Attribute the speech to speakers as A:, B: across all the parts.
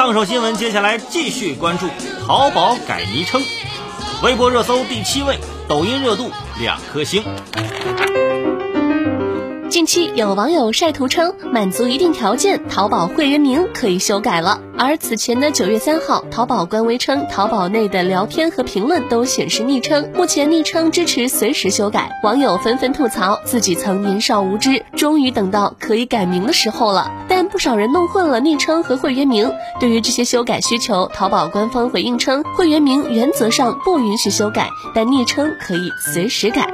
A: 烫手新闻，接下来继续关注淘宝改昵称，微博热搜第七位，抖音热度两颗星。
B: 近期有网友晒图称，满足一定条件，淘宝会员名可以修改了。而此前的九月三号，淘宝官微称，淘宝内的聊天和评论都显示昵称，目前昵称支持随时修改。网友纷纷吐槽自己曾年少无知，终于等到可以改名的时候了。不少人弄混了昵称和会员名。对于这些修改需求，淘宝官方回应称，会员名原则上不允许修改，但昵称可以随时改。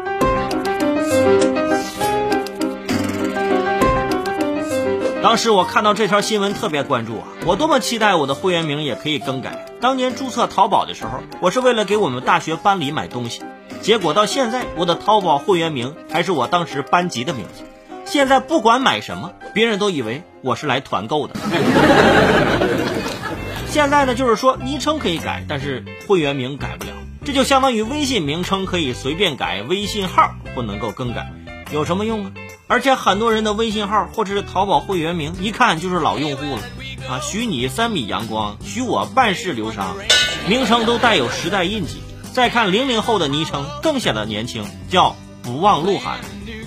A: 当时我看到这条新闻特别关注啊，我多么期待我的会员名也可以更改。当年注册淘宝的时候，我是为了给我们大学班里买东西，结果到现在我的淘宝会员名还是我当时班级的名字。现在不管买什么，别人都以为我是来团购的。现在呢，就是说昵称可以改，但是会员名改不了，这就相当于微信名称可以随便改，微信号不能够更改，有什么用啊？而且很多人的微信号或者是淘宝会员名，一看就是老用户了啊！许你三米阳光，许我半世流沙，名称都带有时代印记。再看零零后的昵称，更显得年轻，叫不忘鹿晗。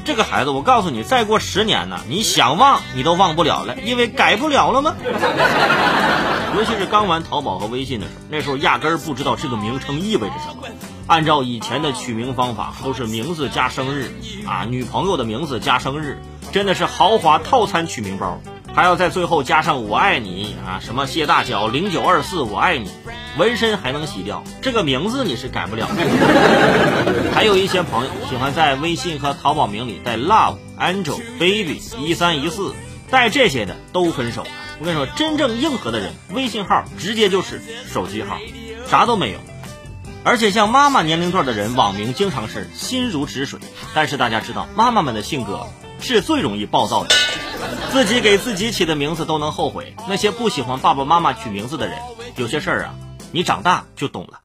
A: 这个孩子，我告诉你，再过十年呢，你想忘你都忘不了了，因为改不了了吗？尤其是刚玩淘宝和微信的时候，那时候压根儿不知道这个名称意味着什么。按照以前的取名方法，都是名字加生日啊，女朋友的名字加生日，真的是豪华套餐取名包，还要在最后加上我爱你啊，什么谢大脚零九二四我爱你，纹身还能洗掉，这个名字你是改不了的。还有一些朋友喜欢在微信和淘宝名里带 love、angel、baby、一三一四，带这些的都分手。我跟你说，真正硬核的人，微信号直接就是手机号，啥都没有。而且像妈妈年龄段的人，网名经常是心如止水。但是大家知道，妈妈们的性格是最容易暴躁的，自己给自己起的名字都能后悔。那些不喜欢爸爸妈妈取名字的人，有些事儿啊，你长大就懂了。